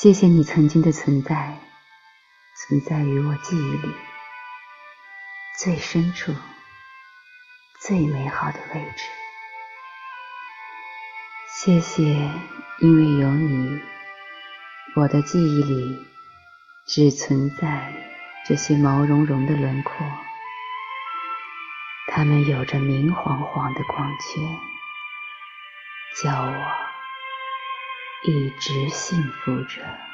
谢谢你曾经的存在，存在于我记忆里最深处、最美好的位置。谢谢，因为有你，我的记忆里只存在这些毛茸茸的轮廓，它们有着明晃晃的光圈，叫我。一直幸福着。